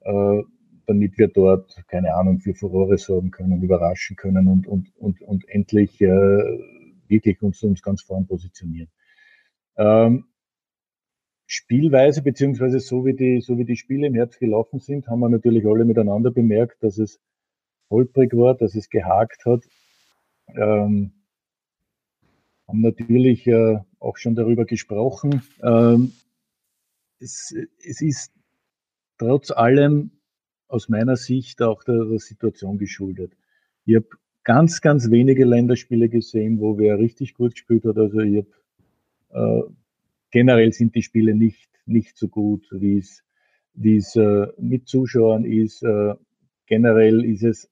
äh, damit wir dort, keine Ahnung, für Furore sorgen können, überraschen können und, und, und, und endlich äh, wirklich uns, uns ganz vorn positionieren. Ähm, Spielweise, beziehungsweise so wie, die, so wie die Spiele im Herbst gelaufen sind, haben wir natürlich alle miteinander bemerkt, dass es holprig war, dass es gehakt hat. Ähm, haben natürlich äh, auch schon darüber gesprochen. Ähm, es, es ist trotz allem aus meiner Sicht auch der, der Situation geschuldet. Ich habe ganz, ganz wenige Länderspiele gesehen, wo wer richtig gut gespielt hat. Also ich habe äh, generell sind die Spiele nicht, nicht so gut, wie es, wie es äh, mit Zuschauern ist. Äh, generell ist es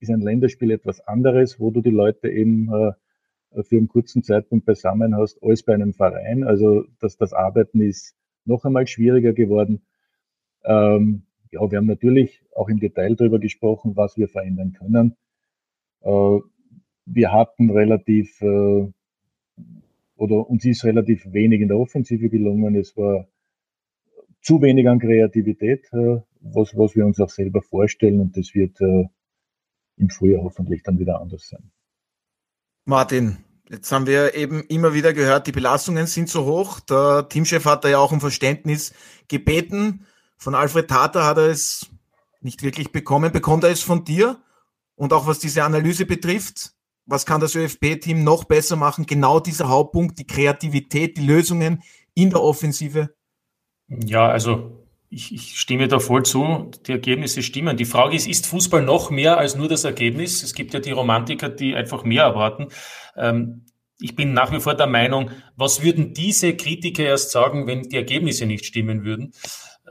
ist ein Länderspiel etwas anderes, wo du die Leute eben äh, für einen kurzen Zeitpunkt beisammen hast, als bei einem Verein. Also dass das Arbeiten ist noch einmal schwieriger geworden. Ähm, ja, wir haben natürlich auch im Detail darüber gesprochen, was wir verändern können. Äh, wir hatten relativ äh, oder uns ist relativ wenig in der Offensive gelungen. Es war zu wenig an Kreativität, äh, was, was wir uns auch selber vorstellen und das wird im Frühjahr hoffentlich dann wieder anders sein. Martin, jetzt haben wir eben immer wieder gehört, die Belastungen sind so hoch. Der Teamchef hat da ja auch um Verständnis gebeten. Von Alfred Tata hat er es nicht wirklich bekommen. Bekommt er es von dir? Und auch was diese Analyse betrifft, was kann das ÖFB-Team noch besser machen? Genau dieser Hauptpunkt, die Kreativität, die Lösungen in der Offensive. Ja, also ich, ich, stimme da voll zu. Die Ergebnisse stimmen. Die Frage ist, ist Fußball noch mehr als nur das Ergebnis? Es gibt ja die Romantiker, die einfach mehr erwarten. Ähm, ich bin nach wie vor der Meinung, was würden diese Kritiker erst sagen, wenn die Ergebnisse nicht stimmen würden?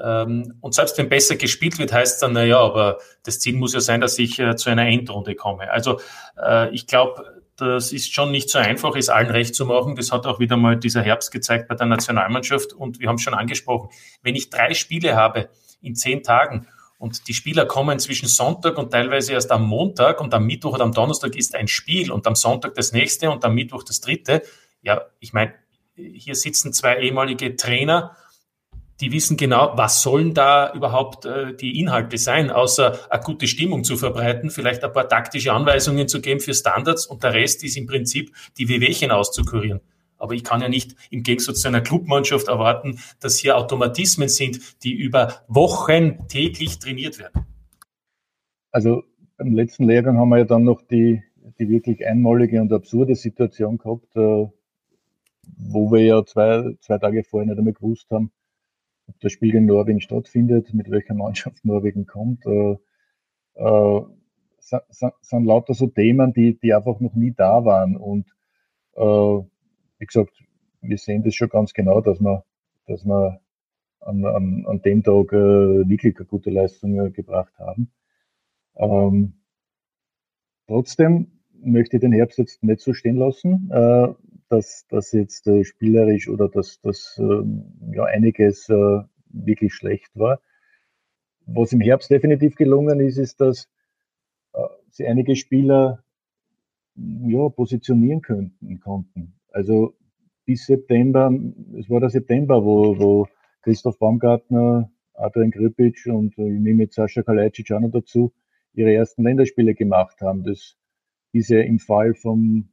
Ähm, und selbst wenn besser gespielt wird, heißt es dann, naja, aber das Ziel muss ja sein, dass ich äh, zu einer Endrunde komme. Also äh, ich glaube, das ist schon nicht so einfach, es allen recht zu machen. Das hat auch wieder mal dieser Herbst gezeigt bei der Nationalmannschaft. Und wir haben es schon angesprochen, wenn ich drei Spiele habe in zehn Tagen und die Spieler kommen zwischen Sonntag und teilweise erst am Montag und am Mittwoch oder am Donnerstag ist ein Spiel und am Sonntag das nächste und am Mittwoch das dritte. Ja, ich meine, hier sitzen zwei ehemalige Trainer die wissen genau, was sollen da überhaupt äh, die Inhalte sein, außer eine gute Stimmung zu verbreiten, vielleicht ein paar taktische Anweisungen zu geben für Standards und der Rest ist im Prinzip die Wehwehchen auszukurieren. Aber ich kann ja nicht im Gegensatz zu einer Clubmannschaft erwarten, dass hier Automatismen sind, die über Wochen täglich trainiert werden. Also im letzten Lehrgang haben wir ja dann noch die, die wirklich einmalige und absurde Situation gehabt, äh, wo wir ja zwei, zwei Tage vorher nicht einmal gewusst haben, ob das Spiel in Norwegen stattfindet, mit welcher Mannschaft Norwegen kommt. Äh, äh, sind, lauter so Themen, die, die einfach noch nie da waren. Und äh, wie gesagt, wir sehen das schon ganz genau, dass wir, dass wir an, an, an dem Tag äh, wirklich eine gute Leistung äh, gebracht haben. Ähm, trotzdem möchte ich den Herbst jetzt nicht so stehen lassen. Äh, dass das jetzt äh, spielerisch oder dass das äh, ja einiges äh, wirklich schlecht war. Was im Herbst definitiv gelungen ist, ist, dass äh, sie einige Spieler ja, positionieren könnten, konnten. Also bis September, es war der September, wo, wo Christoph Baumgartner, Adrian Gripic und ich nehme jetzt Sascha Kalajdzic auch noch dazu, ihre ersten Länderspiele gemacht haben. Das ist ja im Fall vom,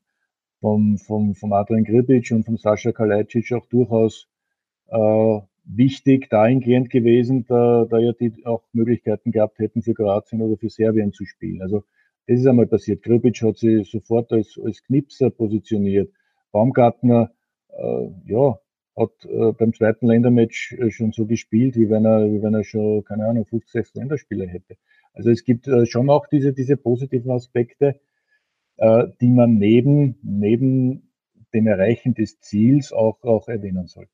vom, vom, vom Adrian Gribic und vom Sascha Kalajdzic auch durchaus äh, wichtig dahingehend gewesen, da, da ja die auch Möglichkeiten gehabt hätten, für Kroatien oder für Serbien zu spielen. Also das ist einmal passiert. Gribic hat sich sofort als, als Knipser positioniert. Baumgartner, äh, ja, hat äh, beim zweiten Ländermatch äh, schon so gespielt, wie wenn er, wie wenn er schon, keine Ahnung, 50, 60 Länderspieler hätte. Also es gibt äh, schon auch diese, diese positiven Aspekte, die man neben, neben dem Erreichen des Ziels auch, auch erwähnen sollte.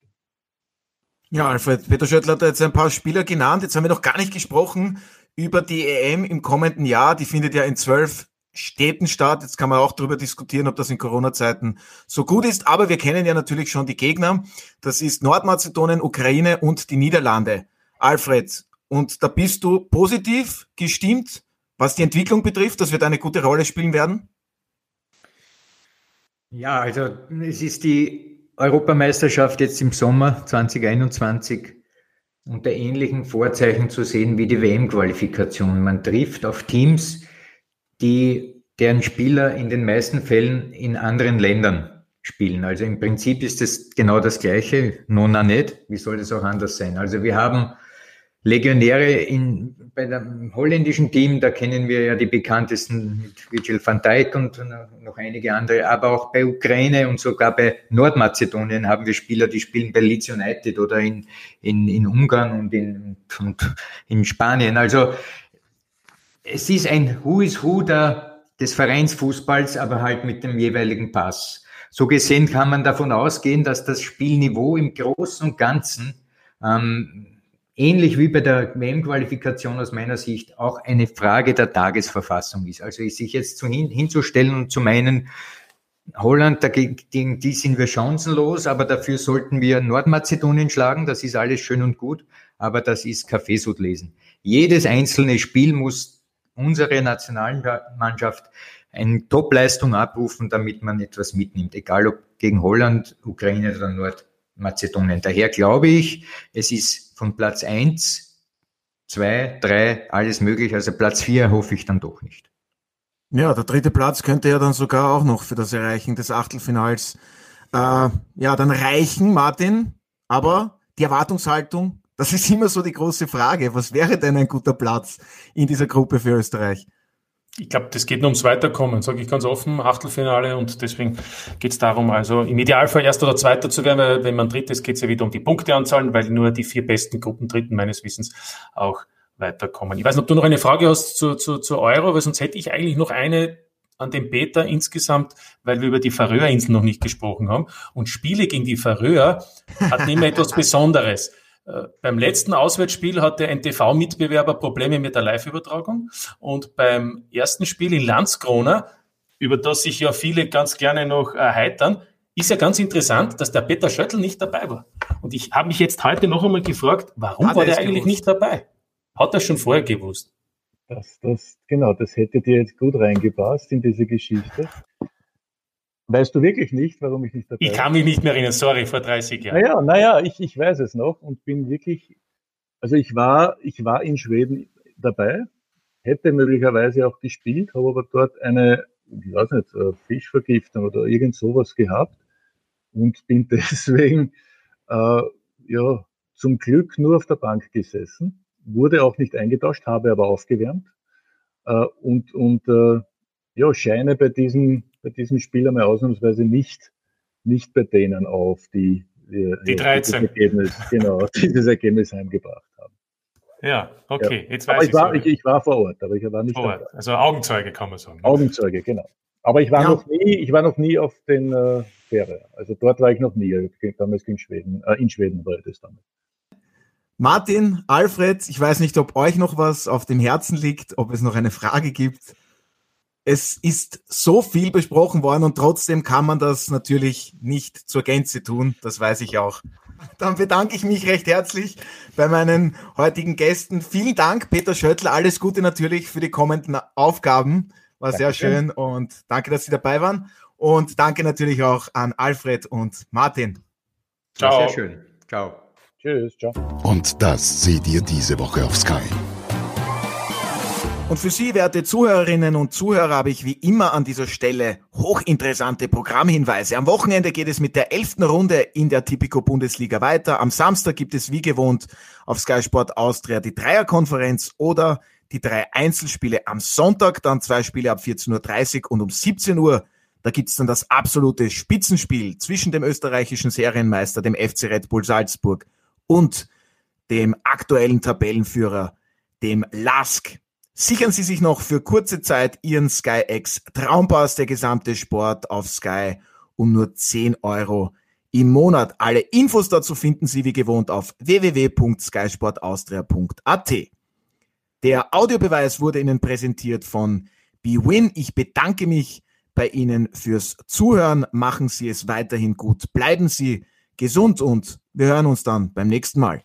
Ja, Alfred, Peter Schöttler hat jetzt ein paar Spieler genannt. Jetzt haben wir noch gar nicht gesprochen über die EM im kommenden Jahr. Die findet ja in zwölf Städten statt. Jetzt kann man auch darüber diskutieren, ob das in Corona-Zeiten so gut ist. Aber wir kennen ja natürlich schon die Gegner. Das ist Nordmazedonien, Ukraine und die Niederlande. Alfred, und da bist du positiv gestimmt, was die Entwicklung betrifft, dass wir da eine gute Rolle spielen werden? Ja, also es ist die Europameisterschaft jetzt im Sommer 2021 unter ähnlichen Vorzeichen zu sehen wie die WM-Qualifikation. Man trifft auf Teams, die deren Spieler in den meisten Fällen in anderen Ländern spielen. Also im Prinzip ist es genau das Gleiche, nona nicht. Wie soll es auch anders sein? Also wir haben Legionäre in, bei dem holländischen Team, da kennen wir ja die bekanntesten mit Virgil van Dijk und noch einige andere, aber auch bei Ukraine und sogar bei Nordmazedonien haben wir Spieler, die spielen bei Leeds United oder in, in, in Ungarn und in, und in Spanien. Also es ist ein Who is Who der, des Vereinsfußballs, aber halt mit dem jeweiligen Pass. So gesehen kann man davon ausgehen, dass das Spielniveau im Großen und Ganzen ähm, ähnlich wie bei der WM-Qualifikation aus meiner Sicht auch eine Frage der Tagesverfassung ist. Also sich jetzt zu hin, hinzustellen und zu meinen, Holland, dagegen die sind wir chancenlos, aber dafür sollten wir Nordmazedonien schlagen. Das ist alles schön und gut, aber das ist Kaffeesud lesen. Jedes einzelne Spiel muss unsere Nationalmannschaft eine Topleistung abrufen, damit man etwas mitnimmt, egal ob gegen Holland, Ukraine oder Nordmazedonien. Daher glaube ich, es ist von Platz eins, zwei, drei, alles möglich. Also Platz vier hoffe ich dann doch nicht. Ja, der dritte Platz könnte ja dann sogar auch noch für das Erreichen des Achtelfinals äh, ja dann reichen, Martin. Aber die Erwartungshaltung, das ist immer so die große Frage. Was wäre denn ein guter Platz in dieser Gruppe für Österreich? Ich glaube, das geht nur ums Weiterkommen, sage ich ganz offen, Achtelfinale und deswegen geht es darum, also im Idealfall Erster oder Zweiter zu werden, weil wenn man Drittes geht es ja wieder um die Punkteanzahlen, weil nur die vier besten Gruppen Dritten meines Wissens auch weiterkommen. Ich weiß nicht, ob du noch eine Frage hast zu, zu, zu Euro, weil sonst hätte ich eigentlich noch eine an den Peter insgesamt, weil wir über die Färöerinseln noch nicht gesprochen haben. Und Spiele gegen die Färöer hat immer [laughs] etwas Besonderes. Äh, beim letzten Auswärtsspiel hatte ein TV-Mitbewerber Probleme mit der Live-Übertragung und beim ersten Spiel in Landskrona, über das sich ja viele ganz gerne noch erheitern, ist ja ganz interessant, dass der Peter Schöttl nicht dabei war. Und ich habe mich jetzt heute noch einmal gefragt, warum Hat war der eigentlich gewusst? nicht dabei? Hat er schon vorher gewusst? Das, das, genau, das hätte dir jetzt gut reingepasst in diese Geschichte. Weißt du wirklich nicht, warum ich nicht dabei bin? Ich kann mich nicht mehr erinnern, sorry, vor 30 Jahren. Naja, naja, ich, ich weiß es noch und bin wirklich, also ich war, ich war in Schweden dabei, hätte möglicherweise auch gespielt, habe aber dort eine, ich weiß nicht, Fischvergiftung oder irgend sowas gehabt und bin [laughs] deswegen, äh, ja, zum Glück nur auf der Bank gesessen, wurde auch nicht eingetauscht, habe aber aufgewärmt äh, und, und äh, ja, scheine bei diesem bei diesem Spiel einmal ausnahmsweise nicht, nicht bei denen auf, die, die, die 13. Dieses Ergebnis, genau, [laughs] dieses Ergebnis heimgebracht haben. Ja, okay, ja. jetzt weiß aber ich. War, ich, ich war vor Ort, aber ich war nicht vor Ort. Also Augenzeuge kann man sagen. Augenzeuge, genau. Aber ich war ja. noch nie, ich war noch nie auf den äh, Fähre. Also dort war ich noch nie. Damals ging Schweden, äh, in Schweden war das damals. Martin, Alfred, ich weiß nicht, ob euch noch was auf dem Herzen liegt, ob es noch eine Frage gibt es ist so viel besprochen worden und trotzdem kann man das natürlich nicht zur Gänze tun. Das weiß ich auch. Dann bedanke ich mich recht herzlich bei meinen heutigen Gästen. Vielen Dank, Peter Schöttl. Alles Gute natürlich für die kommenden Aufgaben. War sehr schön und danke, dass Sie dabei waren. Und danke natürlich auch an Alfred und Martin. Ciao. Sehr schön. Ciao. Tschüss. Ciao. Und das seht ihr diese Woche auf Sky. Und für Sie, werte Zuhörerinnen und Zuhörer, habe ich wie immer an dieser Stelle hochinteressante Programmhinweise. Am Wochenende geht es mit der elften Runde in der Tipico Bundesliga weiter. Am Samstag gibt es wie gewohnt auf Sky Sport Austria die Dreierkonferenz oder die drei Einzelspiele am Sonntag, dann zwei Spiele ab 14.30 Uhr und um 17 Uhr. Da gibt's dann das absolute Spitzenspiel zwischen dem österreichischen Serienmeister, dem FC Red Bull Salzburg und dem aktuellen Tabellenführer, dem LASK. Sichern Sie sich noch für kurze Zeit Ihren SkyX Traumpass, der gesamte Sport auf Sky um nur 10 Euro im Monat. Alle Infos dazu finden Sie wie gewohnt auf www.skysportaustria.at. Der Audiobeweis wurde Ihnen präsentiert von BWin. Ich bedanke mich bei Ihnen fürs Zuhören. Machen Sie es weiterhin gut. Bleiben Sie gesund und wir hören uns dann beim nächsten Mal.